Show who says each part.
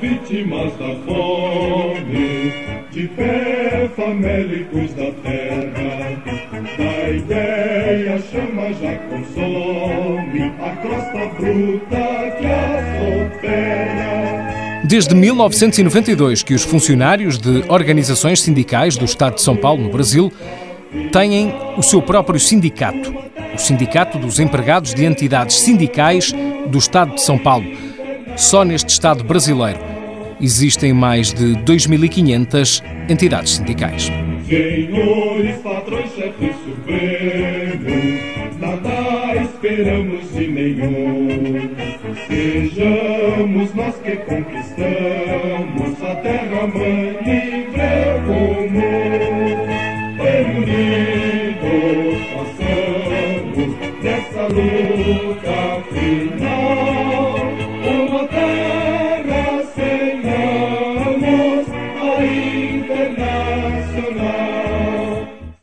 Speaker 1: Vítimas da fome, de pé, famélicos da terra. Da ideia já consome a crosta bruta que a soterra.
Speaker 2: Desde 1992 que os funcionários de organizações sindicais do Estado de São Paulo, no Brasil, têm o seu próprio sindicato, o Sindicato dos Empregados de Entidades Sindicais do Estado de São Paulo. Só neste Estado brasileiro existem mais de 2.500 entidades sindicais.
Speaker 1: Senhores, patrões, chefes supremos, esperamos de nenhum. Sejamos nós que conquistamos a terra mãe livre comum. Reunidos passamos dessa luta.